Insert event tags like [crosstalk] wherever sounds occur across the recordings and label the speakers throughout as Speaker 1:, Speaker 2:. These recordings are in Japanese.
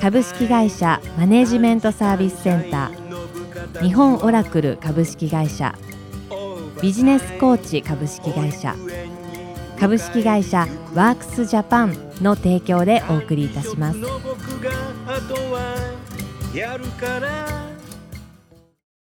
Speaker 1: 株式会社マネジメントサービスセンター。日本オラクル株式会社。ビジネスコーチ株式会社。株式会社ワークスジャパンの提供でお送りいたします。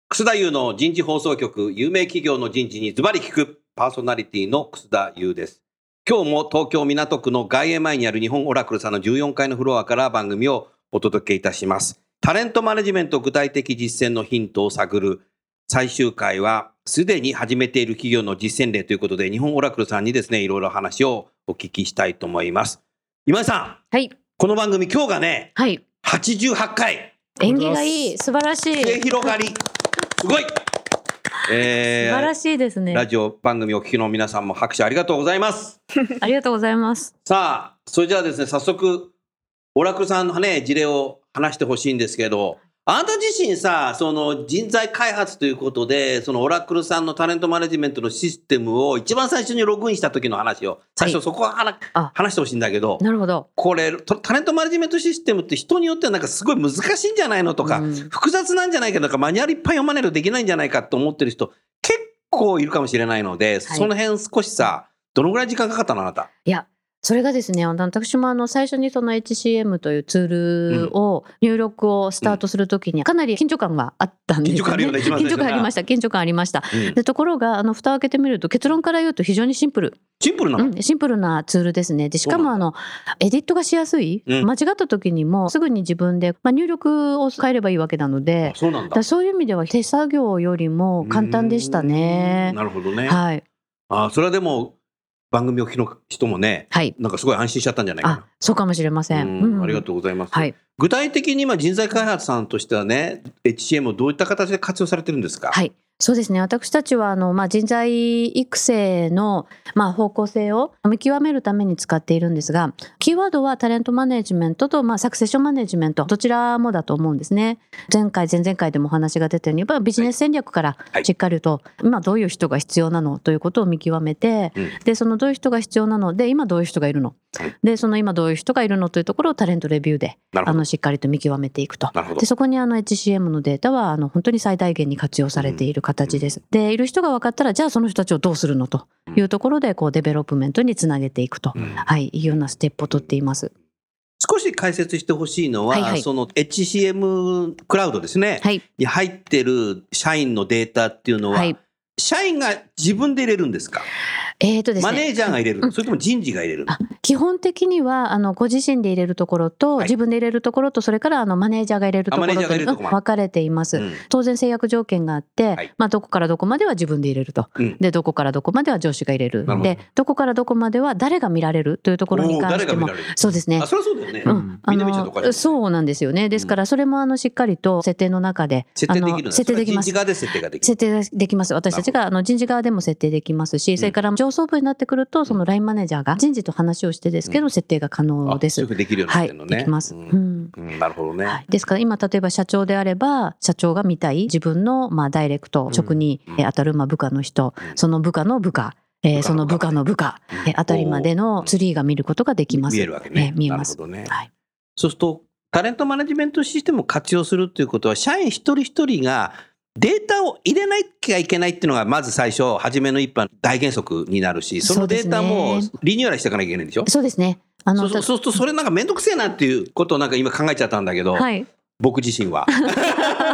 Speaker 2: 楠田優の人事放送局有名企業の人事にズバリ聞く。パーソナリティの楠田優です。今日も東京港区の外苑前にある日本オラクルさんの14階のフロアから番組をお届けいたしますタレントマネジメント具体的実践のヒントを探る最終回はすでに始めている企業の実践例ということで日本オラクルさんにですねいろいろ話をお聞きしたいと思います今井さん
Speaker 3: はい。
Speaker 2: この番組今日がね
Speaker 3: はい。
Speaker 2: 88回
Speaker 3: 縁起がいい。素晴らしい。
Speaker 2: 広がりすごいえー
Speaker 3: 晴らしいですね。
Speaker 2: ラジオ番組お聞きの皆さんも拍手ありがとうございます。[laughs]
Speaker 3: ありがとうございます。
Speaker 2: さあ、それじゃあですね、早速、オラクルさんのね、事例を話してほしいんですけど、あなた自身さ、その人材開発ということで、そのオラクルさんのタレントマネジメントのシステムを一番最初にログインした時の話を、最初そこは話,、
Speaker 3: あ
Speaker 2: 話してほしいんだけど、
Speaker 3: なるほど。
Speaker 2: これ、とタレントマネジメントシステムって人によってはなんかすごい難しいんじゃないのとか、
Speaker 3: うん
Speaker 2: 複雑なんじゃないかとか、マニュアルいっぱい読まないとできないんじゃないかと思ってる人、結構いるかもしれないので、その辺少しさ、どのぐらい時間かかったのあなた？
Speaker 3: いや、それがですね、あの私もあの最初にその HCM というツールを入力をスタートするときにかなり緊張感があったんですよ、ね。[laughs]
Speaker 2: 緊張感あ
Speaker 3: りました。緊張感ありました。
Speaker 2: うん
Speaker 3: でところがあの蓋を開けてみると結論から言うと非常にシンプル、
Speaker 2: シンプルなの、
Speaker 3: うん、シンプルなツールですね。でしかもあのエディットがしやすい、
Speaker 2: うん
Speaker 3: 間違った時にもすぐに自分で、まあ、入力を変えればいいわけなので
Speaker 2: あ、そうなんだ。
Speaker 3: そういう意味では手作業よりも簡単でしたね
Speaker 2: ん。なるほどね。
Speaker 3: はい
Speaker 2: あそれはでも、番組を聞きの人もね、
Speaker 3: はい。
Speaker 2: なんかすごい安心しちゃったんじゃないか
Speaker 3: あ、そうかもしれませ
Speaker 2: な。
Speaker 3: ん。
Speaker 2: うんありが
Speaker 3: う
Speaker 2: とうございます。
Speaker 3: はい。
Speaker 2: 具体的に今人材開発さんとしてはね、HCM をどういった形で活用されてるんですか？
Speaker 3: はい。そうですね。私たちは、あの、まあ、人材育成の、まあ、方向性を見極めるために使っているんですが、キーワードはタレントマネジメントと、まあ、サクセッションマネジメント、どちらもだと思うんですね。前回、前々回でもお話が出たように、やっぱりビジネス戦略から
Speaker 2: はい
Speaker 3: しっかりと、今どういう人が必要なのということを見極めて、
Speaker 2: うん
Speaker 3: で、そのどういう人が必要なので、今どういう人がいるの？
Speaker 2: はい。
Speaker 3: で、その今どういう人がいるのというところをタレントレビューで。あの、しっかりと見極めていくと。で。そこにあの HCM のデータはあの本当に最大限に活用されている形です。でいる人が分かったらじゃあその人たちをどうするのというところでこうデベロップメントにつなげていくと、
Speaker 2: うん。
Speaker 3: はい、いうようなステップを取っています。
Speaker 2: 少し解説してほしいのは、
Speaker 3: はいはい。
Speaker 2: その HCM クラウドですね、
Speaker 3: はい、
Speaker 2: に入ってる社員のデータっていうのは、
Speaker 3: はい、
Speaker 2: 社員が自分で入れるんですか？
Speaker 3: えーとですね。
Speaker 2: マネージャーが入れる、
Speaker 3: うん。
Speaker 2: それとも人事が入れる
Speaker 3: 基本的にはあのご自身で入れるところと、
Speaker 2: はい。
Speaker 3: 自分で入れるところとそれからあのマネージャーが入れるところ
Speaker 2: と
Speaker 3: 分かれています。
Speaker 2: うん。
Speaker 3: 当然制約条件があって、
Speaker 2: はい。
Speaker 3: まあ、どこからどこまでは自分で入れると、
Speaker 2: うん。
Speaker 3: でどこからどこまでは上司が入れる。でどこからどこまでは誰が見られるというところに関してもそうですね。
Speaker 2: あそれはそうだよね、
Speaker 3: うん、
Speaker 2: みんな見ちゃうとおかしい
Speaker 3: のそうなんですよね。ですから、それもあのしっかりと設定の中で、
Speaker 2: 設定できる
Speaker 3: 設定できます。
Speaker 2: 人事。側で設定ができる。
Speaker 3: 設定できます。私たちがあの人事側でも設定できますし、それから上層部になってくると、そのラインマネージャーが人事と話をしてですけど、設定が可能です。
Speaker 2: できるようにな
Speaker 3: はい、
Speaker 2: ってるのね、
Speaker 3: できます。
Speaker 2: う
Speaker 3: うん。
Speaker 2: なるほどね、
Speaker 3: はい、ですから今例えば社長であれば社長が見たい自分のまあダイレクト直に当たるまあ部下の人
Speaker 2: うん。
Speaker 3: その部下の部下えーその部下の部下
Speaker 2: うん。
Speaker 3: えーあたりまでのツリーが見ることができます。
Speaker 2: 見えるわけね。
Speaker 3: えー見えます。
Speaker 2: なるほどね。
Speaker 3: はい。
Speaker 2: そうするとタレントマネジメントシステムを活用するということは社員一人一人がデータを入れなきゃいけないっていうのがまず最初初めの一般大原則になるしそのデータもリニューアルしていかなきゃいけないんでしょ？
Speaker 3: そうですね。あの
Speaker 2: そうするとそれなんか面倒くせえなっていうことをなんか今考えちゃったんだけど、
Speaker 3: はい。
Speaker 2: 僕自身は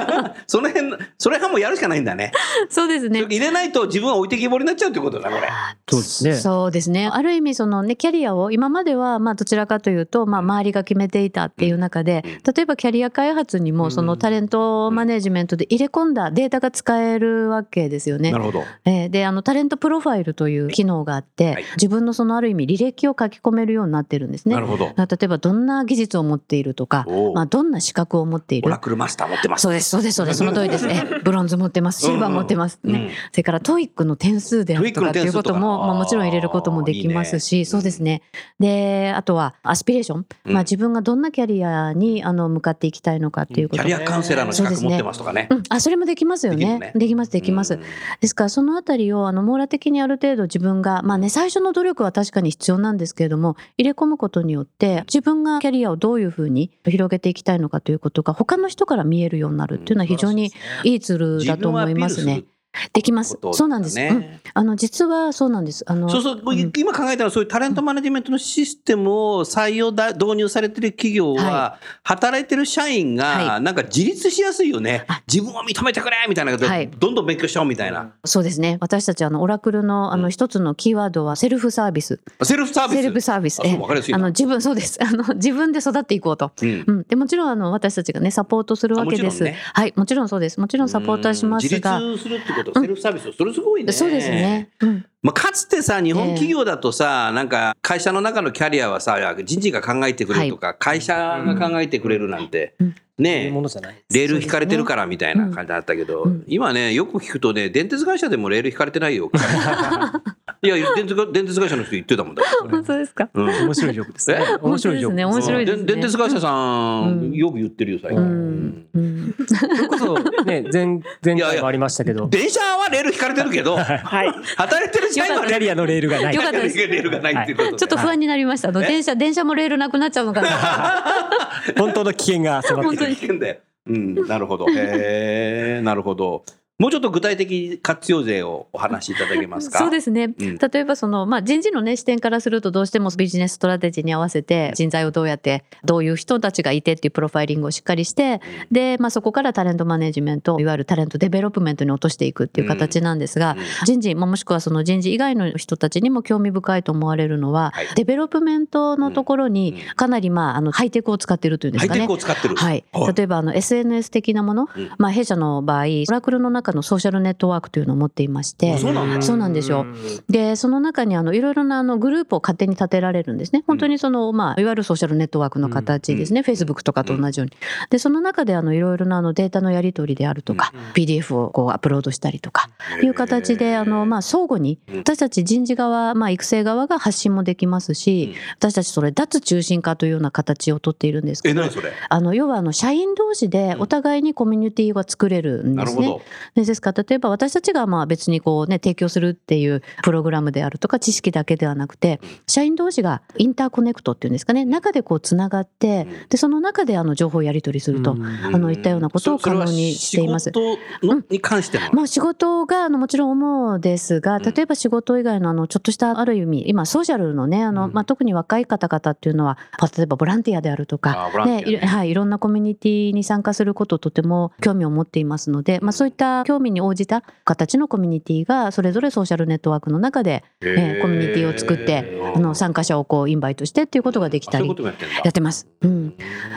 Speaker 2: [laughs] その辺それはもうやるしかないんだね。
Speaker 3: そうですね。
Speaker 2: 入れないと自分は置いてきぼりになっちゃうってことだこれ。
Speaker 4: そうですね。
Speaker 3: そうですね。ある意味そのねキャリアを今まではまあどちらかというとまあ周りが決めていたっていう中で、例えばキャリア開発にもそのタレントマネジメントで入れ込ん。だデータが使えるわけですよね。
Speaker 2: な。るほど。
Speaker 3: えーであのタレントプロファイルという機能があって、
Speaker 2: はい。
Speaker 3: 自分のそのある意味履歴を書き込めるようになってるんですね。
Speaker 2: な。るほど。
Speaker 3: 例えばどんな技術を持っているとか、まあ、どんな資格を持っている。
Speaker 2: オラクルマスター持ってます。
Speaker 3: そうです、そうです、そうです、その通りです。ね。ブロンズ持ってます、シルバー持ってます。
Speaker 2: うん。
Speaker 3: ね。それから TOEIC の点数であるとかっていうことも、まあもちろん入れることもできますし、そうですね。で、あとはアスピレーション。
Speaker 2: うん。
Speaker 3: まあ自分がどんなキャリアにあの向かっていきたいのかっていうこと。
Speaker 2: キャリアカウンセラーの資格持ってますとかね。
Speaker 3: うん、あそれもできますよね。
Speaker 2: できるね。
Speaker 3: できます、できます。
Speaker 2: うん。
Speaker 3: ですから、そのあたりを、あの、網羅的にある程度自分が、まあね、最初の努力は確かに必要なんですけれども、入れ込むことによって、自分がキャリアをどういうふうに広げていきたいのかということが、他の人から見えるようになるっていうのは非常にいいツールだと思いますね。できます。そうなんです。うん。あの、実はそうなんです。あの、
Speaker 2: そうそう、
Speaker 3: ん
Speaker 2: 今考えたらそういうタレントマネジメントのシステムを採用だ導入されてる企業は、
Speaker 3: は
Speaker 2: 働いてる社員が
Speaker 3: は
Speaker 2: なんか自立しやすいよね、
Speaker 3: あ
Speaker 2: 自分を認めてくれみたいなことで、
Speaker 3: はい
Speaker 2: どんどん勉強しちゃおうみたいな、
Speaker 3: そうですね。私たち、あの、オラクルの、あの、一つのキーワードは、セルフサービス。
Speaker 2: セルフサービス
Speaker 3: セルフサービス。
Speaker 2: あかりやすいな
Speaker 3: あの、自分、そうです。あの、自分で育っていこうと。
Speaker 2: うん
Speaker 3: うん、でもちろんあの私たちがねサポートするわけです。
Speaker 2: ね
Speaker 3: はい、もちろんそうです。もちろんサポートはしますが、
Speaker 2: うん自立するってこと、セルフサービスそれすごいね。
Speaker 3: そうですね。うん、
Speaker 2: まあ、かつてさ、日本企業だとさ、なんか会社の中のキャリアはさ、人事が考えてくれるとか、会社が考えてくれるなんて、
Speaker 3: うん。
Speaker 2: ね
Speaker 4: いうものじゃない。
Speaker 2: レール引かれてるからみたいな感じだったけど、
Speaker 3: うん。
Speaker 2: 今ね、よく聞くとね、電鉄会社でもレール引かれてないよ。[laughs] いや、電鉄が電鉄会社の人言ってたもんだよ。[laughs]
Speaker 3: 本当ですか。
Speaker 2: うん
Speaker 4: 面白いジョークですね
Speaker 2: え？
Speaker 4: 面白いジョーク
Speaker 3: 本当ですね面白いですね
Speaker 2: 電電鉄会社さ
Speaker 3: うん
Speaker 2: ん、よく言ってるよ、最
Speaker 3: う
Speaker 2: 近。
Speaker 3: ん、うん、
Speaker 4: それこそね、前前回もありましたけど、
Speaker 2: 電車はレール引かれてるけど、
Speaker 4: はい。
Speaker 2: 働いてる社員は
Speaker 4: キャリアのレールがない
Speaker 3: よ。かったです
Speaker 2: レールがないっていうことで
Speaker 3: ちょっと不安になりました。電車電車もレールなくなっちゃうのかな。[laughs]
Speaker 4: 本当の危険が迫ってくる。
Speaker 2: 危険だよ。うん、なるほど。へえ、なるほど。もうちょっと具体的活用例をお話しいただけますか？
Speaker 3: そうですね。
Speaker 2: うん。
Speaker 3: 例えばその、まあ、人事の、ね、視点からするとどうしてもビジネスストラテジーに合わせて人材をどうやってどういう人たちがいてっていうプロファイリングをしっかりしてで、まあ、そこからタレントマネジメントいわゆるタレントデベロップメントに落としていくっていう形なんですが、
Speaker 2: うん。
Speaker 3: 人事、まあ、もしくはその人事以外の人たちにも興味深いと思われるのは、
Speaker 2: はい。
Speaker 3: デベロップメントのところに
Speaker 2: うん。
Speaker 3: かなり、まあ、あのハイテクを使っているというんですかね。
Speaker 2: ハイテク。を使ってる。
Speaker 3: はい、例えばあの SNS 的なもの、
Speaker 2: うん。
Speaker 3: まあ、弊社の場合オラクルの中のソーシャルネットワークというのを持っていまして
Speaker 2: あそうなん
Speaker 3: ですよ。でその中にあのいろいろなあのグループを勝手に立てられるんですね。本当にその、まあ、いわゆるソーシャルネットワークの形ですね、Facebook とかと同じように。でその中であのいろいろなあのデータのやり取りであるとか、PDF をこうアップロードしたりとかいう形であの、まあ、相互に
Speaker 2: うん。
Speaker 3: 私たち人事側、まあ、育成側が発信もできますし、
Speaker 2: うん。
Speaker 3: 私たちそれ脱中心化というような形をとっているんですけ
Speaker 2: え、
Speaker 3: ど
Speaker 2: 何それ？
Speaker 3: あの要はあの社員同士でお互いにコミュニティが作れるんですね。でですか？ら例えば私たちがまあ別にこう、ね、提供するっていうプログラムであるとか知識だけではなくて社員同士がインターコネクトっていうんですかね中でこうつながってでその中であの情報をやり取りすると、あのいったようなことを可能にしています。
Speaker 2: 仕事のに関しての。
Speaker 3: まあ、仕事があのもちろん主ですが、
Speaker 2: うん。
Speaker 3: 例えば仕事以外のあのちょっとしたある意味、今、ソーシャルのね、あの
Speaker 4: うん。
Speaker 3: まあ、特に若い方々っていうのは、まあ例えばボランティアであるとか
Speaker 2: ね
Speaker 3: いろはい、いろんなコミュニティに参加することをとても興味を持っていますので、まあ、そういった興味に応じた形のコミュニティが、それぞれソーシャルネットワークの中で、
Speaker 2: へ
Speaker 3: えーコミュニティを作って、あの参加者をこうインバイトしてっていうことができたり
Speaker 2: やって
Speaker 3: ます。うん。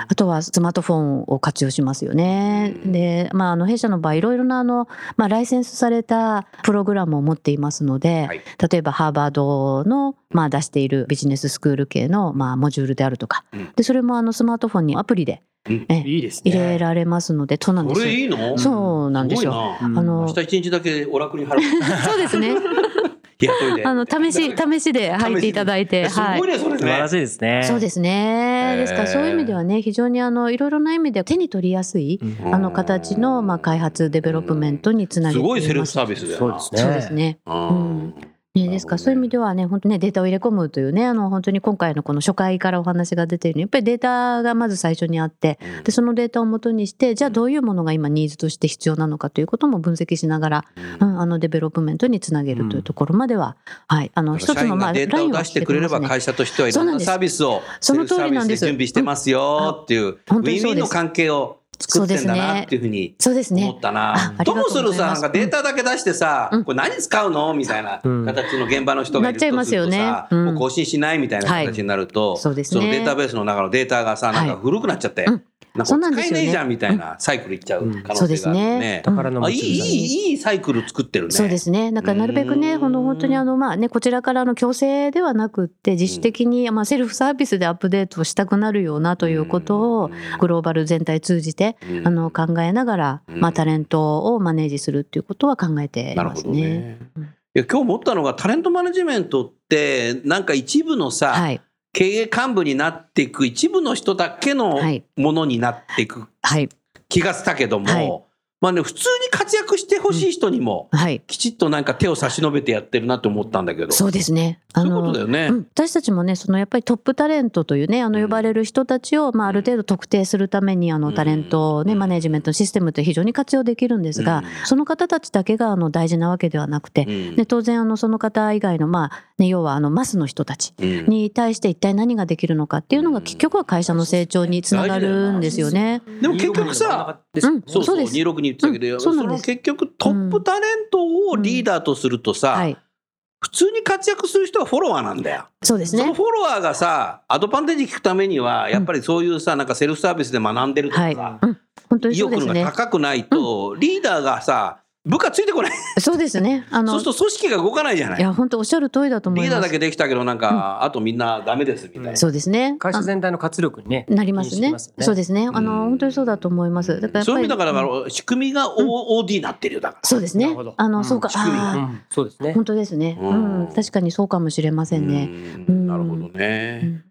Speaker 3: あとはスマートフォンを活用しますよね。で、まあ、あの弊社の場合いろいろなあの、まあ、ライセンスされたプログラムを持っていますので、
Speaker 2: はい。
Speaker 3: 例えばハーバードの、まあ、出しているビジネススクール系の、まあ、モジュールであるとか、
Speaker 2: うん。
Speaker 3: でそれもあのスマートフォンにアプリで、
Speaker 2: うん
Speaker 3: え
Speaker 4: いいですね。
Speaker 3: 入れられますので、そうなんですよ。
Speaker 2: これいいの？
Speaker 3: そうなんですよ。あの
Speaker 2: 明日一日だけオラクルに払う。
Speaker 3: そうですね。[laughs] あの試し試しで入っていただいて、はい
Speaker 2: すごい。ね、それね
Speaker 4: 素素晴らしいですね。
Speaker 3: そうですね。ですからそういう意味ではね、非常にあのいろいろな意味で手に取りやすい、
Speaker 4: うん
Speaker 3: あの形のまあ開発 development につなげています。
Speaker 2: すごいセルフサービスだよな。
Speaker 4: そうですね。
Speaker 3: そうですね。
Speaker 2: うん
Speaker 3: ね、ですか。らそういう意味ではね、本当ね、データを入れ込むというね、あの本当に今回のこの初回からお話が出ているように、やっぱりデータがまず最初にあって、でそのデータをもとにして、じゃあどういうものが今ニーズとして必要なのかということも分析しながら、うん、あの development につなげるというところまでは、はい、あの一つのまあ
Speaker 2: 社員がデータを出してくれれば会社としてはいろんなサービスを
Speaker 3: その通りなんです。
Speaker 2: 準備してますよっていう
Speaker 3: うです。
Speaker 2: ィンウィンの関係を作ってんだなっていうふうに思っ。たな。
Speaker 3: と
Speaker 2: もす。るさなんかデータだけ出してさ、
Speaker 3: うん。
Speaker 2: これ何使うのみたいな
Speaker 4: うん。
Speaker 2: 形の現場の人がいるとするとさ、
Speaker 3: うん。
Speaker 2: もう更新しないみたいな形になると、
Speaker 3: そ
Speaker 2: のデータベースの中のデータがさなんか
Speaker 3: はい。
Speaker 2: 古くなっちゃって、
Speaker 3: うん
Speaker 2: なん
Speaker 3: そうな
Speaker 2: か
Speaker 3: んですよね。
Speaker 2: 使えねえじゃんみたいなサイクルいっちゃう可能性があるよね。
Speaker 4: 宝の
Speaker 2: あいい
Speaker 4: 持ち
Speaker 2: いいいいサイクル作ってるね。
Speaker 3: そうですね。だからなるべくね、
Speaker 2: うん
Speaker 3: この本当にあのまあねこちらからの強制ではなくって自主的にまあセルフサービスでアップデートしたくなるようなということをグローバル全体通じて
Speaker 2: うん。
Speaker 3: あの考えながら
Speaker 2: うん。
Speaker 3: まあタレントをマネージするっていうことは考えてい
Speaker 2: なるほど
Speaker 3: ますね。
Speaker 2: ね。
Speaker 3: うん。
Speaker 2: いや今日思ったのがタレントマネジメントってなんか一部のさ、
Speaker 3: はい
Speaker 2: 経営幹部になっていく一部の人だけの
Speaker 3: はい。
Speaker 2: ものになっていく
Speaker 3: はい。
Speaker 2: 気がしたけども、
Speaker 3: はい
Speaker 2: まあね普通に活躍してほしい人にも
Speaker 3: はい。
Speaker 2: きちっとなんか手を差し伸べてやってるなと思ったんだけど。
Speaker 3: そうですね。あ
Speaker 2: そういうことだよね。
Speaker 3: うん、私たちもねそのやっぱりトップタレントというねあの
Speaker 2: うん
Speaker 3: 呼ばれる人たちを、まあ、ある程度特定するためにあ
Speaker 2: うん。
Speaker 3: のタレントを、ね
Speaker 2: うん。
Speaker 3: マネジメントのシステムって非常に活用できるんですが、
Speaker 2: うん。
Speaker 3: その方たちだけがあの大事なわけではなくて、
Speaker 2: うん。
Speaker 3: で当然あのその方以外の、まあね、要はあのマスの人たち
Speaker 2: うん。
Speaker 3: に対して一体何ができるのかっていうのが結局は会社の成長につながるんですよね。
Speaker 2: でも結局さ、
Speaker 3: うん
Speaker 2: そうそう
Speaker 3: そうです。
Speaker 2: 26に言ってたけど、
Speaker 3: うんそ
Speaker 2: の結局トップタレントをリーダーとするとさ、
Speaker 3: はい、
Speaker 2: 普通に活躍する人はフォロワーなんだよ。
Speaker 3: そうですね。
Speaker 2: そのフォロワーがさ、アドバンテージ聞くためには、やっぱりそういうさ、なんかセルフサービスで学んでるとか
Speaker 3: はい、
Speaker 2: さ、
Speaker 3: うん、本当に
Speaker 2: 意欲が。高くないと、リーダーがさ、部下ついてこない。
Speaker 3: そうですね。あの
Speaker 2: そうすると組織が動かないじゃないい。
Speaker 3: や本当おっしゃる通りだと思います。
Speaker 2: リーダーだけできたけど、なんか、あとみんなダメですみたいな。
Speaker 3: そうですね。
Speaker 4: 会社全体の活力にね。
Speaker 3: なりますね
Speaker 4: ね
Speaker 3: そうですね。あ
Speaker 2: うん
Speaker 3: の本当にそうだと思います。だからやっぱり
Speaker 2: そういう意味だから、仕組みが O- OD になってるよ、だから。
Speaker 3: そうですね
Speaker 4: なるほど。
Speaker 3: あの、
Speaker 4: うん
Speaker 3: そうか。
Speaker 2: 仕組み
Speaker 3: あー
Speaker 4: うんそうですね。
Speaker 3: 本当ですね。
Speaker 2: う
Speaker 3: うんん、確かにそうかもしれませんね。
Speaker 2: う
Speaker 3: うんん
Speaker 2: なるほどね。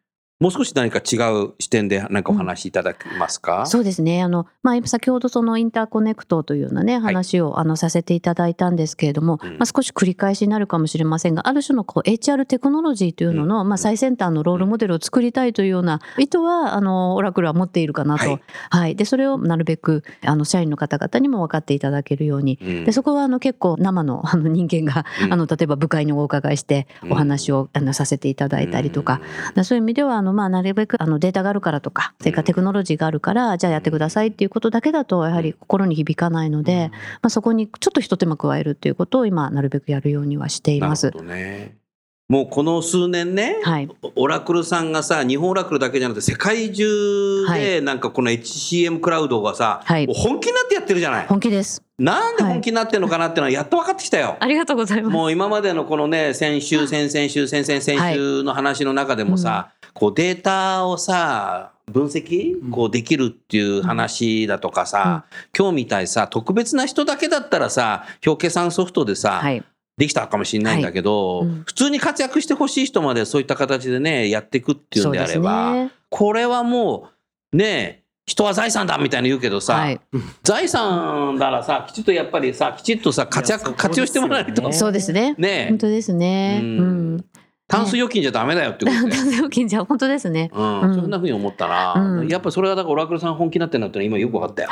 Speaker 3: うん
Speaker 2: もう少し何か違う視点で何かお話しいただけますか、
Speaker 3: そうですね。あの、まあ、先ほどそのインターコネクトというようなね、話を、あの、させていただいたんですけれども、
Speaker 2: うん。
Speaker 3: まあ、少し繰り返しになるかもしれませんが、ある種のこう、HR テクノロジーというのの、まあ、最先端のロールモデルを作りたいというような意図は、あの、オラクルは持っているかなと。
Speaker 2: は
Speaker 3: はい。い。で、それをなるべく、あの、社員の方々にも分かっていただけるように、
Speaker 2: うん。
Speaker 3: でそこはあの結構生のあの人間が、
Speaker 2: うん。
Speaker 3: あの例えば部会にお伺いして
Speaker 2: うん
Speaker 3: お話をあのさせていただいたりとか、でそういう意味ではあの、まあ、なるべくあのデータがあるからとかそれからテクノロジーがあるからじゃあやってくださいっていうことだけだとやはり心に響かないので、まあ、そこにちょっと一手間加えるっていうことを今なるべくやるようにはしています
Speaker 2: なるほ。どね。もうこの数年ね、
Speaker 3: はい、
Speaker 2: オラクルさんがさ、日本オラクルだけじゃなくて世界中
Speaker 3: は
Speaker 2: でなんかこの HCM クラウドがさ、
Speaker 3: はい
Speaker 2: 本気になってやってるじゃない。
Speaker 3: 本気です。
Speaker 2: なんで本気になってるのかなっていうのはやっと分かってきたよ。
Speaker 3: ありがとうございます。
Speaker 2: もう今までのこのね、先週、先々週、先々先週の話の中でもさ、こうデータをさ、分析こうできるっていう話だとかさ、今日みたいさ、特別な人だけだったらさ、表計算ソフトでさ、
Speaker 3: はい、
Speaker 2: できたかもしれないんだけど、
Speaker 3: はいうん
Speaker 2: 普通に活躍してほしい人までそういった形でね、やっていくっていうんであれば、
Speaker 3: ね
Speaker 2: これはもう、ね人は財産だみたいに言うけどさ、
Speaker 3: はい
Speaker 2: 財産ならさ、きちっとやっぱりさ、きちっとさ、活躍、
Speaker 4: いやそう
Speaker 2: 活用してもらわないと。
Speaker 4: ね
Speaker 3: そうですね。
Speaker 2: ね
Speaker 3: 本当ですね。
Speaker 2: う
Speaker 3: うんん。
Speaker 2: タンス預金じゃダメだよってことで。
Speaker 3: 料金じゃ本当ですね。
Speaker 2: うん、
Speaker 3: うん
Speaker 2: そんなふうに思ったな、
Speaker 3: うん
Speaker 2: やっぱそれはだからオラクルさん本気になってるなってのは今よく分かったよ。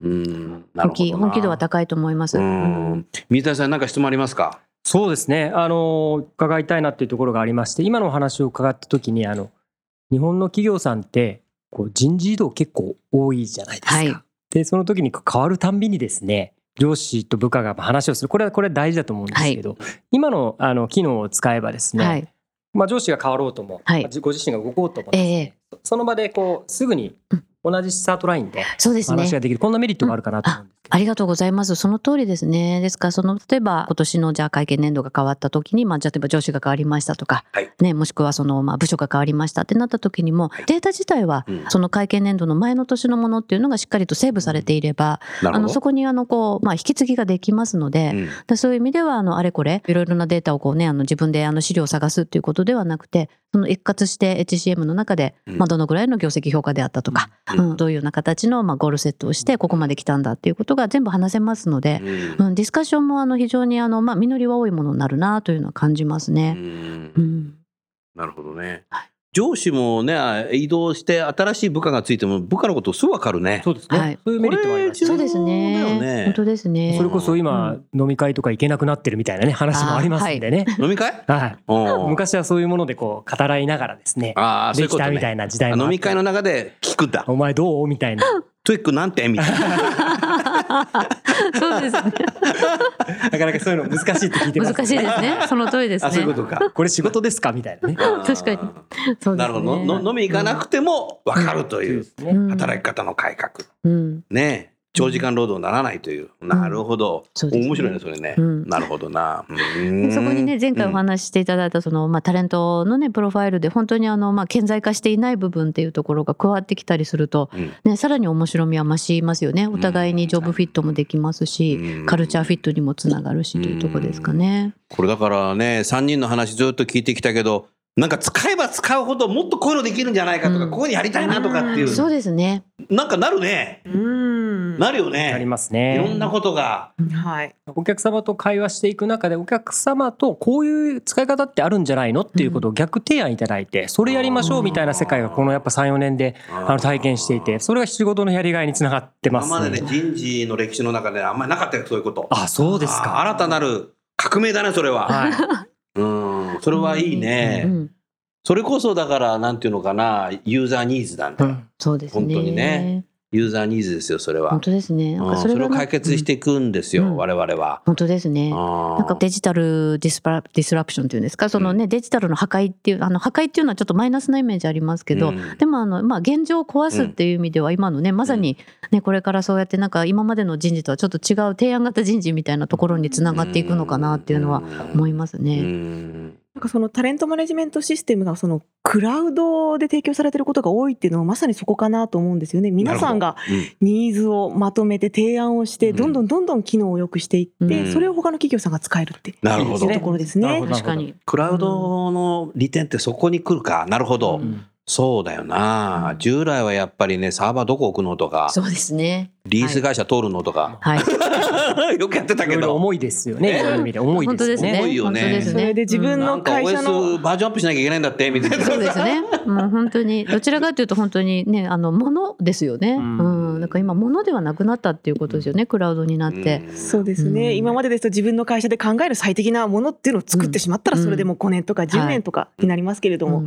Speaker 2: うん、
Speaker 3: 本気本気度は高いと思います。
Speaker 2: う
Speaker 3: うん
Speaker 2: ん、水谷さん何か質問ありますか？
Speaker 4: そうですね。あの伺いたいなっていうところがありまして、今のお話を伺った時にあの日本の企業さんってこう人事異動結構多いじゃないですか。
Speaker 3: はい
Speaker 4: でその時に変わるたんびにですね。上司と部下が話をするこれはこれは大事だと思うんですけど、今のあの機能を使えばですね、
Speaker 3: はい。
Speaker 4: まあ、上司が変わろうとも、
Speaker 3: はい
Speaker 4: まあご自身が動こうともね、
Speaker 3: ええ
Speaker 4: そその場でこうすぐに同じスタートラインで話。ができる、こんなメリットがあるかなと思うんです
Speaker 3: ありがとうございます。その通りですね。ですから、その、例えば、今年のじゃあ会計年度が変わった時に、まあ、じゃあ例えば上司が変わりましたとか、
Speaker 2: はい。
Speaker 3: ね、もしくはその、まあ、部署が変わりましたってなった時にも、データ自体は
Speaker 2: うん、
Speaker 3: その会計年度の前の年のものっていうのがしっかりとセーブされていれば、
Speaker 2: なるほど。
Speaker 3: あの、そこにあの、こう、まあ、引き継ぎができますので、
Speaker 2: うん。
Speaker 3: でそういう意味ではあのあれこれいろいろなデータをこうねあの自分であの資料を探すっていうことではなくてその一括して HCM の中で、
Speaker 2: うん。
Speaker 3: まあ、どのぐらいの業績評価であったとか、
Speaker 2: うん。
Speaker 3: うんどういうような形のまあゴールセットをしてここまで来たんだっていうことが全部話せますので、
Speaker 2: うん。
Speaker 3: うん、ディスカッションもあの非常にあの、まあ、実りは多いものになるなというのは感じます
Speaker 2: う
Speaker 3: ね。
Speaker 2: ん。
Speaker 3: うん。
Speaker 2: なるほどね。上司もね、移動して新しい部下がついても部下のことすぐ分かるね。
Speaker 4: そうですね、
Speaker 3: はい。
Speaker 4: そういうメリットもあります。
Speaker 3: そうですね。本当ですね。
Speaker 4: それこそ今、飲み会とか行けなくなってるみたいなね話もありますんでね、
Speaker 2: 飲み会？
Speaker 4: はい。昔はそういうものでこう語らいながらですね
Speaker 2: ああ、そういうことね。
Speaker 4: できたみたいな時代もあって
Speaker 2: 飲み会の中で聞くんだ。
Speaker 4: お前どう？みたいな。
Speaker 2: TOEIC 何点みたいな。[laughs]
Speaker 3: そうですね。
Speaker 4: なかなかそういうの難しいって聞いてます、
Speaker 3: 難しいですね。その通りです
Speaker 2: あ、そういうこ
Speaker 3: ね。
Speaker 2: とか。
Speaker 4: これ仕事ですか？みたいなね。
Speaker 3: 確かにそうですね
Speaker 2: なるほど。のの飲み行かなくても分かるという
Speaker 4: ね
Speaker 3: うん
Speaker 2: 働き方の改革。
Speaker 3: うん。
Speaker 2: ね長時間労働にならないという。なるほど。
Speaker 3: ね
Speaker 2: 面白いね、それね。
Speaker 3: うん
Speaker 2: なるほどな。
Speaker 3: で [laughs] そこにね前回お話ししていただいたその、まあ、タレントのねプロファイルで本当にあの、まあ、顕在化していない部分っていうところが加わってきたりすると、
Speaker 2: うん
Speaker 3: ね、さらに面白みは増しますよねお互いにジョブフィットもできますし、
Speaker 2: うん
Speaker 3: カルチャーフィットにもつながるしというところですかね。
Speaker 2: これだからね、3人の話ずっと聞いてきたけど、なんか使えば使うほどもっとこういうのできるんじゃないかとか、
Speaker 3: うん
Speaker 2: ここにやりたいなとかっていう、
Speaker 3: そうですね。
Speaker 2: なんかなるね。
Speaker 5: うん。
Speaker 2: なるよ
Speaker 4: あり
Speaker 2: ね。
Speaker 4: ますね。
Speaker 2: いろんなことが。
Speaker 5: はい。
Speaker 4: お客様と会話していく中でお客様とこういう使い方ってあるんじゃないのっていうことを逆提案いただいてそれやりましょうみたいな世界がこのやっぱ34年であの体験していてそれが仕事のやりがいにつながってます
Speaker 2: 今までね、人事の歴史の中であんまりなかったよ、そういうこと。
Speaker 4: あそうですか
Speaker 2: あ新たなる革命だね、それは。
Speaker 4: はい
Speaker 2: うん、それはいいね。
Speaker 3: うん、
Speaker 2: それこそだから、なんていうのかな、ユーザーニーズなんだよ。
Speaker 3: そうですね。
Speaker 2: 本当にねユーザーニーズですよ、それは
Speaker 3: 本当ですね。なんかそれが
Speaker 2: を解決していくんですよ、
Speaker 3: うん
Speaker 2: 我々は。
Speaker 3: 本当ですね。
Speaker 2: な
Speaker 3: なんか digital dispa disruption っていうんですか、そのね、デジタルの破壊っていう、あの破壊っていうのはちょっとマイナスなイメージありますけど、
Speaker 2: うん
Speaker 3: でもあの、まあ、現状を壊すっていう意味では、今のね、まさにね、これからそうやってなんか今までの人事とはちょっと違う提案型人事みたいなところにつながっていくのかなっていうのは思います
Speaker 2: う
Speaker 3: ね。
Speaker 2: ん
Speaker 5: なんかそのタレントマネジメントシステムがそのクラウドで提供されてることが多いっていうのはまさにそこかなと思うんですよね。皆さんが
Speaker 2: うん。
Speaker 5: ニーズをまとめて提案をして、
Speaker 2: うん。
Speaker 5: どんどんどんどん機能を良くしていって、
Speaker 2: うん。
Speaker 5: それを他の企業さんが使えるって
Speaker 2: なるほど。
Speaker 5: いうところですね。
Speaker 3: 確かに。
Speaker 2: クラウドの利点ってそこに来るか。なるほど。
Speaker 3: うん
Speaker 2: そうだよな。従来はやっぱりね、サーバーどこ置くのとか、
Speaker 3: そうですね。
Speaker 2: リース会社通るのとか、
Speaker 3: はい。[laughs]
Speaker 2: よくやってた
Speaker 4: いろいろ
Speaker 2: けど。
Speaker 4: 重いですよね重い
Speaker 3: です
Speaker 4: ね
Speaker 3: ね。
Speaker 2: 重いよね
Speaker 3: 本当ですね。
Speaker 5: それで自分の会社の
Speaker 2: OS バージョンアップしなきゃいけないんだって、みたいな。
Speaker 3: そうですね。もう本当にどちらかというと本当にねあの物ですよね。
Speaker 4: う
Speaker 3: うんん。なんか今物ではなくなったっていうことですよね。クラウドになって。
Speaker 2: うん
Speaker 5: そうですね、
Speaker 3: うん
Speaker 5: 今までですと自分の会社で考える最適なものっていうのを作ってしまったら
Speaker 3: うん
Speaker 5: それでもう5年とか10年とかになりますけれども、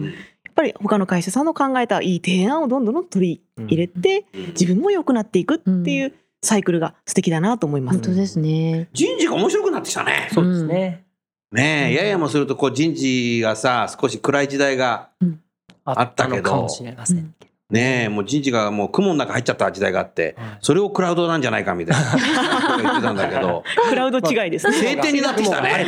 Speaker 5: ぱり他の会社さんの考えたいい提案をどんどん取り入れて自分も良くなっていくっていうサイクルが素敵だなと思います。
Speaker 3: 本当ですね。
Speaker 2: 人事が面白くなってきたね。
Speaker 4: そうですね。
Speaker 2: ねえ、ややもするとこう人事がさ、少し暗い時代が、あったけど。
Speaker 4: のかもしれません。
Speaker 2: ねえ、もう人事がもう雲の中入っちゃった時代があって、
Speaker 4: はい。
Speaker 2: それをクラウドなんじゃないかみたいな。[laughs] 言ってたんだけど、
Speaker 5: クラウド違いですね。
Speaker 2: 晴天になってきたね。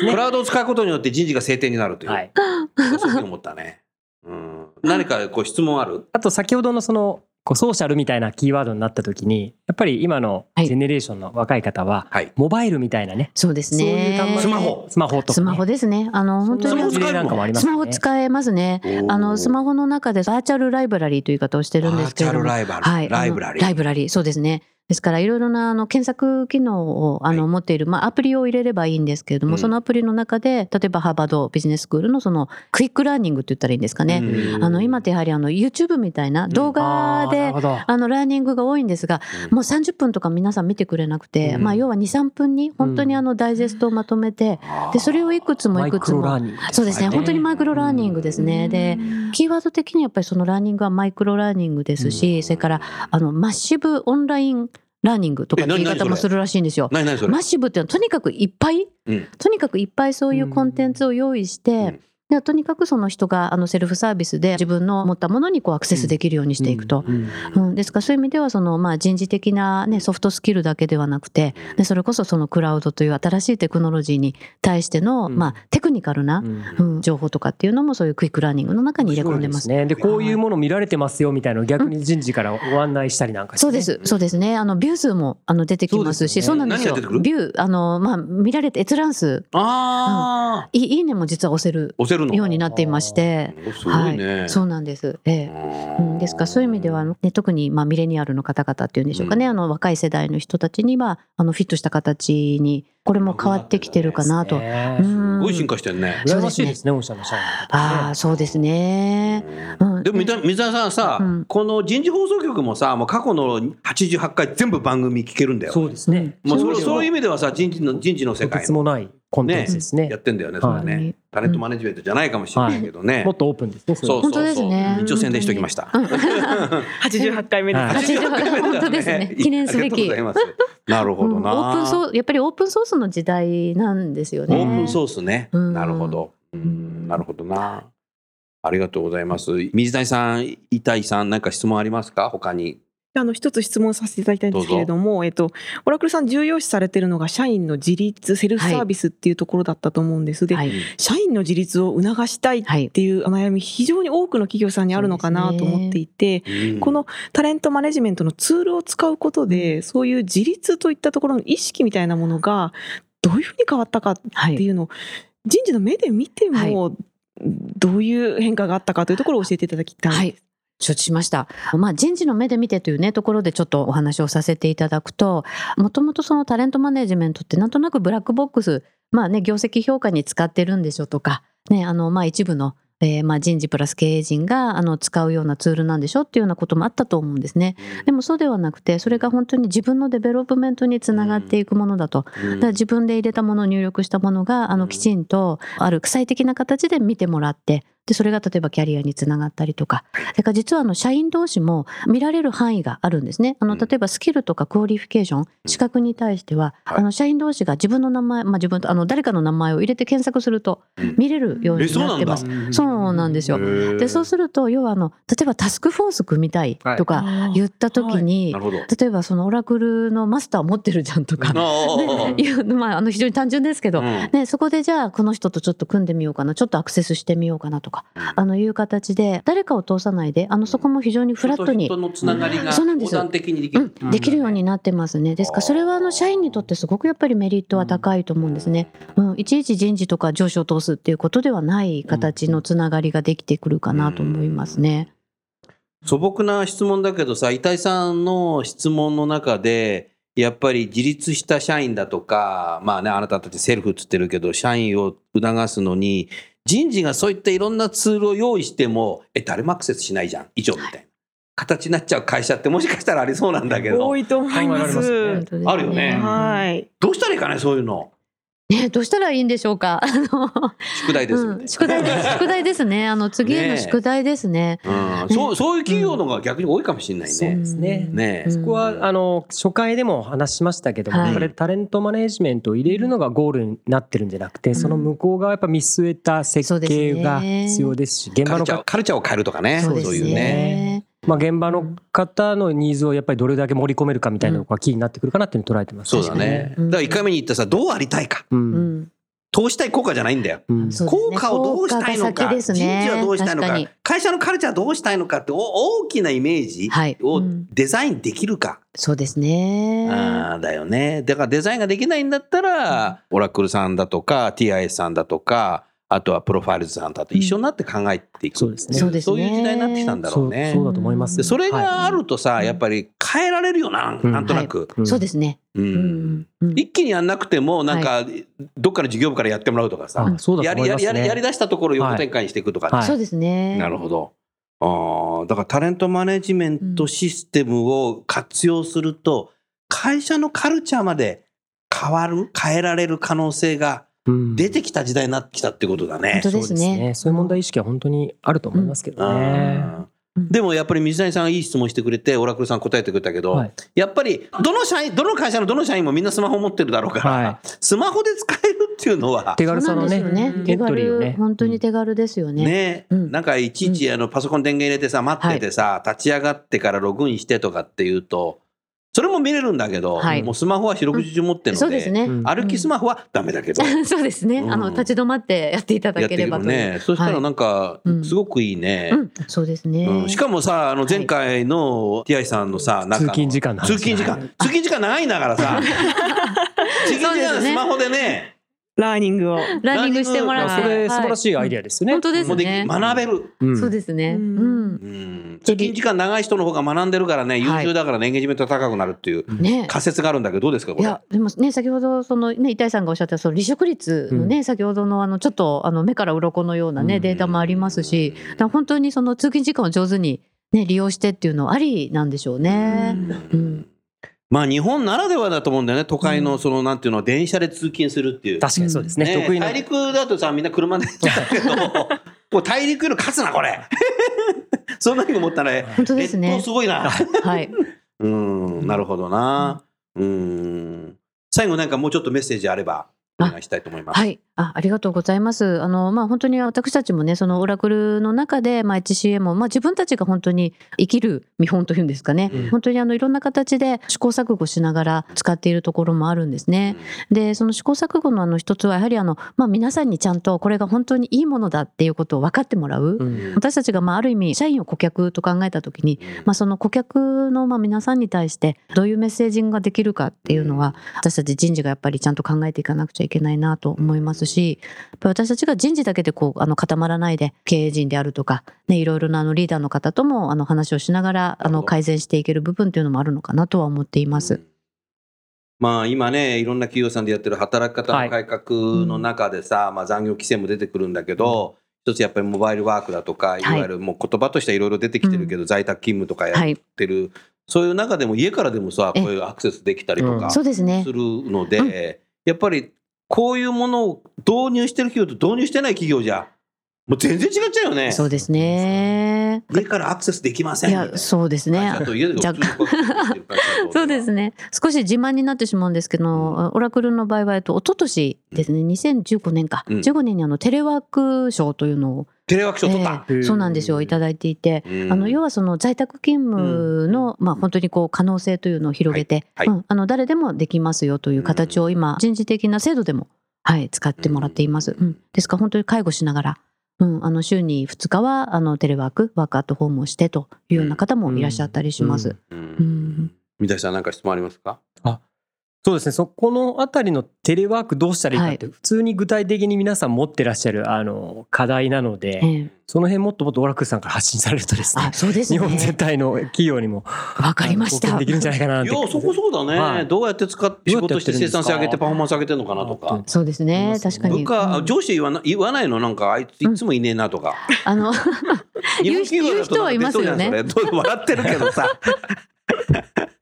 Speaker 2: クラウドを使うことによって人事が晴天になるという、
Speaker 4: はい。
Speaker 2: そういうふうに思ったね。うん、何かこう質問ある？
Speaker 4: あと先ほどのそのこうソーシャルみたいなキーワードになった時にやっぱり今の
Speaker 3: はい。
Speaker 4: ジェネレーションの若い方は
Speaker 2: はい。
Speaker 4: モバイルみたいなね。
Speaker 3: そうです
Speaker 4: そういう
Speaker 3: ね。
Speaker 2: スマホ。
Speaker 4: スマホとか、ね、
Speaker 3: スマホですね。あの本当に
Speaker 2: スマホ使え
Speaker 4: ますねス
Speaker 3: マホ使えますね。あのスマホの中で virtual library という言い方をしてるんですけれども、
Speaker 2: バーチャルライバル。
Speaker 3: はい、
Speaker 2: ライブラリー。
Speaker 3: ライブラリー、そうですね。ですからいろいろなあの検索機能をあの持っている、まあ、アプリを入れればいいんですけれども、
Speaker 2: うん。
Speaker 3: そのアプリの中で例えばハーバードビジネススクールのその quick learning って言ったらいいんですかね。
Speaker 2: うん。
Speaker 3: あの今ってやはりあの YouTube みたいな動画で
Speaker 4: あ
Speaker 3: のラーニングが多いんですが、
Speaker 2: うん。
Speaker 3: もう30分とか皆さん見てくれなくて、
Speaker 2: うん。
Speaker 3: まあ要は2、3分に本当にあのダイジェストをまとめて、でそれをいくつもいくつも。そうですね、本当に micro learning ですね。で、キーワード的にやっぱりそのラーニングは micro learning ですし、
Speaker 2: うん。
Speaker 3: それからあの massive online learning とかって言い方もするらしいんですよ。 massive っていうのはとにかくいっぱい、
Speaker 2: うん。
Speaker 3: とにかくいっぱいそういうコンテンツを用意して、
Speaker 2: うん
Speaker 3: でとにかくその人があのセルフサービスで自分の持ったものにこうアクセスできるようにしていくと。
Speaker 4: うん。
Speaker 3: うん、ですからそういう意味ではその、まあ、人事的な、ね、ソフトスキルだけではなくてでそれこそそのクラウドという新しいテクノロジーに対しての、
Speaker 4: うん。
Speaker 3: まあ、テクニカルな、
Speaker 4: うん。
Speaker 3: うん、情報とかっていうのもそういう quick learning の中に入れ込んでます。
Speaker 4: ね。でこういうもの見られてますよみたいなのを逆に人事からご案内したりなんかしてね。
Speaker 3: そうです、そうですね。あのビュー数もあの出てきますし、
Speaker 4: そう
Speaker 3: なんですよ。
Speaker 2: 何が出てくる？
Speaker 3: ビューあのまあ見られて閲覧数、
Speaker 2: ああ、
Speaker 3: いいねも実は押せる。
Speaker 2: 押せるの
Speaker 3: ようになっていまして、
Speaker 2: おすごいね、
Speaker 3: はい、そうなんです。ええ。うん、ですからそういう意味では、ね、特にまあミレニアルの方々っていうんでしょうかね、
Speaker 2: うん。
Speaker 3: あの若い世代の人たちにはあのフィットした形にこれも変わってきてるかなと。
Speaker 4: ね。
Speaker 3: うん。
Speaker 2: すごい進化してんね。
Speaker 4: 羨ましいですね御社の社員の方。ね
Speaker 3: ああそうですね。うん。
Speaker 2: でも水谷水谷さんさ、
Speaker 3: うん。
Speaker 2: この人事放送局もさもう過去の88回全部番組聞けるんだよ。
Speaker 4: そうですね。
Speaker 2: もうそれ
Speaker 3: そう
Speaker 2: いう意味ではさ人事の人事の世
Speaker 4: とて
Speaker 2: 界
Speaker 4: つもないコンテンツですね
Speaker 2: やってんだよねそれはね、
Speaker 3: はい
Speaker 2: タレントマネジメントじゃないかもしれないけどね。
Speaker 4: もっとオープンですね
Speaker 2: そうそうそう
Speaker 3: 本当ですね
Speaker 2: 一応宣伝しておきました。[laughs]
Speaker 5: 88回目です。
Speaker 4: はい
Speaker 3: 88本当ですね記念すべき
Speaker 2: ありがとうございます。なるほど
Speaker 3: うん
Speaker 2: な。
Speaker 3: オープンソースやっぱりオープンソースの時代なんですよね。
Speaker 2: オープンソースね。
Speaker 3: うん
Speaker 2: なるほど。うんなるほどな。ありがとうございます。水谷さん、板井さん、何か質問ありますか？他に。
Speaker 5: あの一つ質問させていただきたいんですけれども、えっと、オラクルさん重要視されてるのが社員の自立セルフサービスっていうところだったと思うんです。で、
Speaker 3: はい。
Speaker 5: 社員の自立を促したいっ
Speaker 3: はい。
Speaker 5: ていうお悩み非常に多くの企業さんにあるのかなと思っていて、
Speaker 2: うん。
Speaker 5: このタレントマネジメントのツールを使うことでそういう自立といったところの意識みたいなものがどういうふうに変わったかって
Speaker 3: はい
Speaker 5: いうのを人事の目で見てもどういう変化があったかというところを教えていただきたいです。
Speaker 3: はい承知しました。まあ、人事の目で見てというね、ところでちょっとお話をさせていただくと、もともとそのタレントマネジメントってなんとなくブラックボックス、まあね、業績評価に使ってるんでしょとか、ね、あの、まあ一部の、えーまあ人事プラス経営陣があの使うようなツールなんでしょっていうようなこともあったと思うんですね。でもそうではなくて、それが本当に自分の development につながっていくものだと。
Speaker 2: うん
Speaker 3: だから自分で入れたもの入力したものがあ
Speaker 2: うん
Speaker 3: のきちんとある具体的な形で見てもらってでそれが例えばキャリアにつながったりとか。それから実はあの社員同士も見られる範囲があるんですね。あの
Speaker 2: うん。
Speaker 3: 例えばスキルとか qualification 資格に対しては
Speaker 2: はい。
Speaker 3: あの社員同士が自分の名前、まあ、自分とあの誰かの名前を入れて検索すると
Speaker 2: うん。
Speaker 3: 見れるように
Speaker 2: な
Speaker 3: ってます。そうなんですよ。でそうすると要はあの例えばタスクフォース組みたいとか言った時に。例えばそのオラクルのマスター持ってるじゃんとか、[laughs] ね、[laughs] いうまああの非常に単純ですけど、
Speaker 2: うん。
Speaker 3: ね、そこでじゃあこの人とちょっと組んでみようかな。ちょっとアクセスしてみようかなとかあのいう形で誰かを通さないであのそこも非常にフラットに
Speaker 2: 人のつながりが
Speaker 3: そうなんです
Speaker 2: 横断的にできる。
Speaker 3: うん、できるようになってますね。ですからそれはあの社員にとってすごくやっぱりメリットは高いと思うんですね。うん、いちいち人事とか上司を通すっていうことではない形のつながりができてくるかなと思いますね。
Speaker 2: 素朴な質問だけどさ、板井さんの質問の中で、やっぱり自立した社員だとか、まあね、あなたたちセルフっつってるけど、社員を促すのに、人事がそういったいろんなツールを用意しても、え、誰もアクセスしないじゃん、以上みたいな。形になっちゃう会社ってもしかしたらありそうなんだけど
Speaker 5: 多、いと思いま
Speaker 4: す
Speaker 5: す。
Speaker 4: ね
Speaker 3: 本当です
Speaker 2: あるよね
Speaker 5: はい。
Speaker 2: どうしたらいいかね、そういうの。
Speaker 3: ねどうしたらいいんでしょうか？[laughs] あの
Speaker 2: 宿題です
Speaker 3: うん、宿題です。[laughs] 宿題ですね。あの次への宿題ですね。
Speaker 2: うんそうそういう企業の方が逆に多いかもしれない
Speaker 4: そう
Speaker 2: ね。
Speaker 4: ですね。
Speaker 2: ね
Speaker 3: うん
Speaker 4: そこはあの初回でも話しましたけども、
Speaker 3: はい
Speaker 4: やっぱりタレントマネジメントを入れるのがゴールになってるんじゃなくて、その向こう側やっぱ見据えた設計が必要ですし、現場の
Speaker 2: カルチャーカルチャーを変えるとかね、そう
Speaker 3: です
Speaker 2: いうね。
Speaker 4: まあ現場の方のニーズをやっぱりどれだけ盛り込めるかみたいなのがキーになってくるかなっていうのを捉えてます。
Speaker 2: そうだね。
Speaker 3: うん
Speaker 2: だから1回目に言ったさ、どうありたいか。
Speaker 4: うん。
Speaker 3: うん。
Speaker 2: 投資対効果じゃないんだよ。
Speaker 4: うん
Speaker 2: 効果をどうしたいのか、
Speaker 3: ね
Speaker 2: 人事はどうしたいのか会社のカルチャーどうしたいのかってお大きなイメージ
Speaker 3: はい
Speaker 2: を
Speaker 3: うん
Speaker 2: デザインできるか。
Speaker 3: そうですね。
Speaker 2: あーだよね。だからデザインができないんだったら、オラクルさんだとか、TIS さんだとか、あとはプロファイルズさんだと一緒になって考えていく。
Speaker 4: そうですね
Speaker 3: そうですね
Speaker 2: そういう時代になってきたんだろ
Speaker 4: そう
Speaker 2: ね。
Speaker 4: そうだと思います。
Speaker 2: でそれ
Speaker 4: はい
Speaker 2: があるとさ、やっぱり変えられるよな、
Speaker 4: うん
Speaker 2: なんとなく。
Speaker 4: うん
Speaker 3: そうですね。
Speaker 2: う
Speaker 3: うんんうん
Speaker 2: 一気にやんなくても、なんか、どっかの事業部からやってもらうとかさ、
Speaker 4: あそうだ
Speaker 2: やりやり
Speaker 4: と思いますね。
Speaker 2: やりやり出したところを横展開にしていくとかね、
Speaker 4: はい
Speaker 3: そうですね。
Speaker 2: なるほど。あーだからタレントマネジメントシステムを活用すると、会社のカルチャーまで変わる、変えられる可能性が
Speaker 4: うん
Speaker 2: 出てきた時代になってきたってことだね。
Speaker 3: 本。当ですね。
Speaker 4: そういう問題意識は本当にあると思いますけどね。
Speaker 2: でもやっぱり水谷さんがいい質問してくれて、オラクルさん答えてくれたけど、
Speaker 4: はい。
Speaker 2: やっぱりどの社員、どの会社のどの社員もみんなスマホ持ってるだろうから、
Speaker 4: は
Speaker 2: スマホで使えるっていうのは、
Speaker 4: 手軽さのね
Speaker 3: ね。手軽、
Speaker 4: ね。
Speaker 3: 本当に手軽ですよね。
Speaker 2: ね、
Speaker 3: うん。
Speaker 2: なんかいちいちあのパソコン電源入れてさ、待っててさ、立ち上がってからログインしてとかっていうと、それも見れるんだけど、
Speaker 3: はい。
Speaker 2: もうスマホは四六時中持ってるので、
Speaker 3: そうですね。
Speaker 4: うん。
Speaker 2: 歩きスマホはダメだけど、[laughs]
Speaker 3: そうですね。
Speaker 2: うん。
Speaker 3: あの立ち止まってやっていただければと
Speaker 2: ね。そしたらなんか
Speaker 3: う、ん。
Speaker 2: すごくいいね。
Speaker 3: うん、そうですね。
Speaker 2: うん。しかもさ、あの前回の TI さんのさ、なんか
Speaker 4: 通勤時間の話。
Speaker 2: 通勤時間、通勤時間長いんだからさ、[laughs] 通勤時間スマホでね、
Speaker 5: ラーニングを。
Speaker 3: ランニングしてもらって。
Speaker 4: それ素晴ら
Speaker 3: い。
Speaker 4: しいアイデアですよね。
Speaker 3: 本当ですね。
Speaker 2: 学べる。
Speaker 4: うん
Speaker 3: そうですね。
Speaker 5: う
Speaker 3: うんん。
Speaker 2: うん通勤時間長い人の方が学んでるからね、優
Speaker 3: はい
Speaker 2: 秀だからね、エンゲージメント高くなるっていう
Speaker 3: ね。
Speaker 2: 仮説があるんだけど、どうですか、これ？
Speaker 3: いやでもね先ほどそのね板井さんがおっしゃったその離職率のね、先ほどのあのちょっとあの目から鱗のようなね、
Speaker 2: うん
Speaker 3: データもありますしだ本当にその通勤時間を上手にね利用してっていうのはありなんでしょうね。うん
Speaker 2: まあ日本ならではだと思うんだよね。都会のそのなんていうの電車で通勤するっていう。
Speaker 4: 確かにそうですね。
Speaker 2: ね。
Speaker 4: 得意な
Speaker 2: 大。陸だとさみんな車で行っちゃうけど [laughs] もう大陸より勝つなこれ。[laughs] そんなふうに思ったら
Speaker 3: 本当ですね。
Speaker 2: すごいな。
Speaker 3: はい。[laughs]
Speaker 2: うんなるほどな。うん。最後なんかもうちょっとメッセージあればお願いしたいと思います。
Speaker 3: はい、あありがとうございます。あのまあ本当に私たちもねそのオラクルの中でまあ HCM をまあ自分たちが本当に生きる見本というんですかね。
Speaker 2: うん
Speaker 3: 本当にあのいろんな形で試行錯誤しながら使っているところもあるんですね。でその試行錯誤のあの一つはやはりあのまあ皆さんにちゃんとこれが本当にいいものだっていうことを分かってもらう。
Speaker 4: うん
Speaker 3: 私たちがまあある意味社員を顧客と考えた時に、まあ、その顧客のまあ皆さんに対してどういうメッセージングができるかっていうのは私たち人事がやっぱりちゃんと考えていかなくちゃいけないなと思いますしやっぱり私たちが人事だけでこうあの固まらないで経営陣であるとか、ね、いろいろなあのリーダーの方ともあの話をしながらあの改善していける部分っていうのもあるのかなとは思っています。
Speaker 2: まあ今ねいろんな企業さんでやってる働き方の改革の中でさ、まあ、残業規制も出てくるんだけど、一つやっぱりモバイルワークだとかい。わゆるもう言葉としてはいろいろ出てきてるけど、在宅勤務とかや
Speaker 3: はい、
Speaker 2: ってる、そういう中でも家からでもさ
Speaker 3: え
Speaker 2: こういうアクセスできたりとか
Speaker 3: そうですね。
Speaker 2: するので、やっぱりこういうものを導入してる企業と導入してない企業じゃもう全然違っちゃうよね。
Speaker 3: そうですね。
Speaker 2: 家からアクセスできません
Speaker 3: いやそうですね。若干 [laughs] そうですね。少し自慢になってしまうんですけど、オラクルの場合は、えっと、一昨年ですね、2015年か、
Speaker 2: うん
Speaker 3: 15年にあのテレワーク賞というのを、
Speaker 2: テレワーク賞取った。
Speaker 3: ええ。そうなんですよ、いただいていて、
Speaker 2: うん。
Speaker 3: あの要はその在宅勤務の、まあ、本当にこう可能性というのを広げて、
Speaker 2: はい。はい。
Speaker 3: うん。あの誰でもできますよという形を今、人事的な制度でも、はい、使ってもらっています。うん、ですから本当に介護しながら、うん、あの週に2日はあのテレワーク、ワークアットホームをしてというような方もいらっしゃったりします。
Speaker 2: うん。
Speaker 3: うん。
Speaker 2: 三谷さん何か質問ありますか？
Speaker 4: そうですね。そこのあたりのテレワークどうしたらいいかって普通に具体的に皆さん持ってらっしゃるあの課題なので、
Speaker 3: ええ。
Speaker 4: その辺もっともっとオラクルさんから発信されるとですね。
Speaker 3: あ、そうですね。
Speaker 4: 日本全体の企業にも
Speaker 3: わかりました。
Speaker 4: できるんじゃないかなって。
Speaker 2: いやそこそうだね、
Speaker 4: はい。
Speaker 2: どうやって使って仕事して生産性上げてパフォーマンス上げてるのかなとか。
Speaker 3: そうですね。確かに。
Speaker 2: 部下、
Speaker 3: うん。
Speaker 2: 上司言わな言わないの？なんかあいついつもいねえなとか、
Speaker 3: あの、言 [laughs] う
Speaker 2: 日本企業だと
Speaker 3: 言う人はいますよね。
Speaker 2: 笑ってるけどさ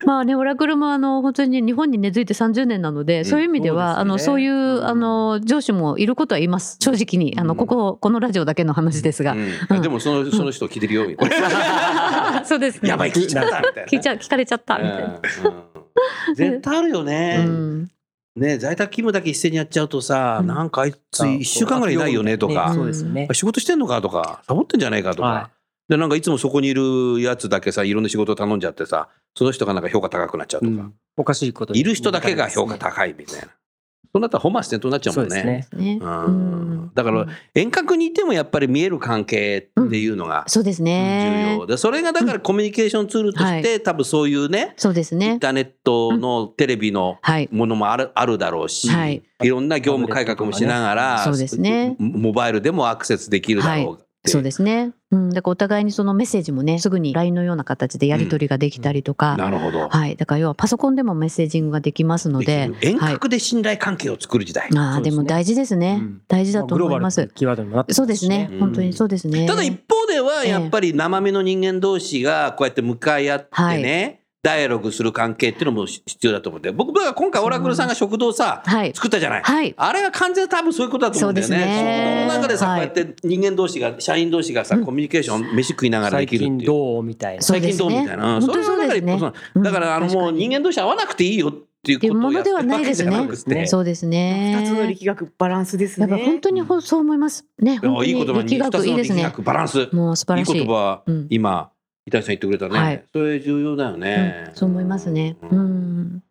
Speaker 3: まあね、オラクルもあの本当に日本に根付いて30年なので、そういう意味では、あのそういうあの上司もいることはいます。正直に。あのこここのラジオだけの話ですが、
Speaker 2: うん。でもそのその人聞いてるよ、[laughs]
Speaker 3: そうですね。
Speaker 2: やばい聞いちゃったみたいな。
Speaker 3: 聞いちゃ聞かれちゃったみたいな。
Speaker 2: 絶対あるよね、
Speaker 3: うん。
Speaker 2: ね在宅勤務だけ一斉にやっちゃうとさ、
Speaker 3: うん。
Speaker 2: なんかあいつ1週間ぐらいいないよねとか、
Speaker 3: ん
Speaker 4: そうですよね。
Speaker 2: 仕事してんのかとかサボってんじゃないかとか、
Speaker 4: は
Speaker 2: でなんかいつもそこにいるやつだけさいろんな仕事を頼んじゃってさその人がなんか評価高くなっちゃうとか、
Speaker 4: うん。おかしいことに。
Speaker 2: いる人だけが評価高いみたいな。そうなったら本末転倒になっちゃうもんね。
Speaker 4: そうですね。
Speaker 3: ね。
Speaker 2: う
Speaker 3: うん。ん。
Speaker 2: だから遠隔にいてもやっぱり見える関係っていうのが
Speaker 3: そうです
Speaker 2: 重
Speaker 3: ね
Speaker 2: 要。でそれがだからコミュニケーションツールとして、多分そういうね
Speaker 3: そうですね。
Speaker 2: イン。ターネットのテレビの
Speaker 3: はい。
Speaker 2: ものもあるあるだろうし、
Speaker 3: はい。
Speaker 2: い、ろんな業務改革もしながら、
Speaker 3: そうですね。
Speaker 2: モバイルでもアクセスできるだろう
Speaker 3: そうですね。うん、だからお互いにそのメッセージもね、すぐに LINE のような形でやり取りができたりとか、
Speaker 2: なるほど、
Speaker 3: はい、だから要はパソコンでもメッセージングができますので
Speaker 2: 遠
Speaker 3: はい、
Speaker 2: 隔で信頼関係を作る時代、
Speaker 3: ああ、
Speaker 4: そうで
Speaker 3: も大事ですね。
Speaker 4: うん。
Speaker 3: 大事だと思います。
Speaker 4: キーワードにもなって
Speaker 3: そうですね、
Speaker 2: うん。
Speaker 3: 本当にそうですね。
Speaker 2: ただ一方ではやっぱり生身の人間同士がこうやって向かい合ってね、ダイアログする関係っていうのも必要だと思って僕は今回オラクルさんが食堂さ
Speaker 3: はい、
Speaker 2: 作ったじゃない、
Speaker 3: はい、
Speaker 2: あれは完全に多分そういうことだと思うんだよね。
Speaker 3: ね。
Speaker 2: 食堂の中でさ、
Speaker 3: はい。
Speaker 2: こうやって人間同士が社員同士がさ、コミュニケーション飯食いながらで
Speaker 4: 最
Speaker 2: きるっていう。
Speaker 4: 近どうみたいな。
Speaker 2: 最近どうみたいな、
Speaker 3: そね。
Speaker 2: それはだから一
Speaker 3: 本当にそう
Speaker 2: 歩そう
Speaker 3: ですね
Speaker 2: だからあのもう
Speaker 3: うん
Speaker 2: 人間同士会わなくていいよっていうことをやってるわけじゃなくて、
Speaker 4: ね。
Speaker 3: そうですね。
Speaker 5: 二つの力学バランスです
Speaker 3: やっぱ
Speaker 5: ね。
Speaker 3: 本当にほそう思います。ね、本当
Speaker 2: いい言葉に
Speaker 3: に力
Speaker 2: 二つの力
Speaker 3: 学いいですね。
Speaker 2: 学バランス。
Speaker 3: もう素晴
Speaker 2: い。い
Speaker 3: らしい。
Speaker 2: 言葉、
Speaker 3: うん。
Speaker 2: 今伊谷さん言ってくれたね、
Speaker 3: はい。
Speaker 2: それ重要だよね、
Speaker 3: うんそう思いますね。う
Speaker 2: うん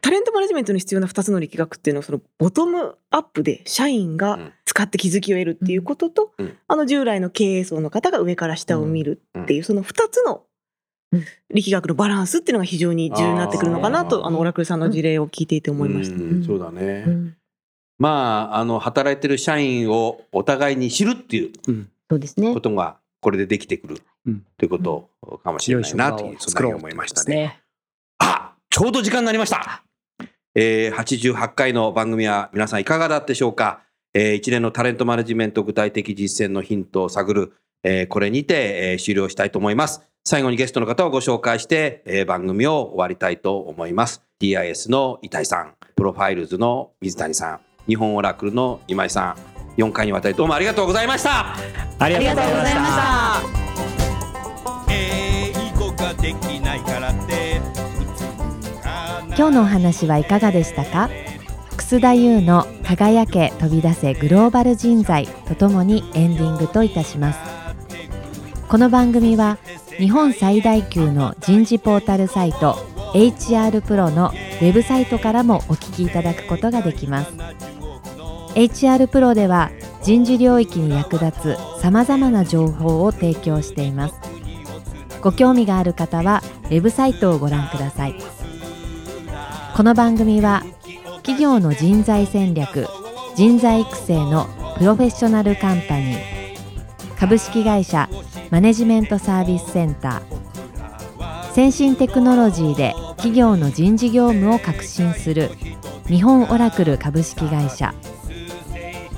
Speaker 5: タレントマネジメントに必要な2つの力学っていうのはそのボトムアップで社員が使って気づきを得るっていうことと、
Speaker 2: うん。
Speaker 5: あの従来の経営層の方が上から下を見るっていうその2つの
Speaker 3: うん。
Speaker 5: 力学のバランスっていうのが非常に重要になってくるのかなとあのオラクルさんの事例を聞いていて思いました。
Speaker 2: うん。そうだね、
Speaker 3: うん。
Speaker 2: まああの働いてる社員をお互いに知るっていう
Speaker 3: そうですね。
Speaker 2: こ。とがこれでできてくる
Speaker 4: うん
Speaker 2: ということかもしれないなというそんなに思いましたね。。あちょうど時間になりました。えー、88回の番組は皆さんいかがだったでしょうか、えー一連のタレントマネジメント具体的実践のヒントを探る、えーこれにて、えー終了したいと思います。最後にゲストの方をご紹介して、えー番組を終わりたいと思います。TIS の伊谷さん、プロファイルズの水谷さん、日本オラクルの今井さん、4回にわたりどうもありがとうございました。
Speaker 4: ありがとうございました。
Speaker 6: 英語ができないからって。
Speaker 1: 今日のお話はいかがでしたか？楠田優の輝け飛び出せグローバル人材とともにエンディングといたします。この番組は日本最大級の人事ポータルサイト HR プロのウェブサイトからもお聞きいただくことができます HR プロでは人事領域に役立つさまざまな情報を提供しています。ご興味がある方はウェブサイトをご覧ください。この番組は企業の人材戦略人材育成のプロフェッショナルカンパニー株式会社マネジメントサービスセンター先進テクノロジーで企業の人事業務を革新する日本オラクル株式会社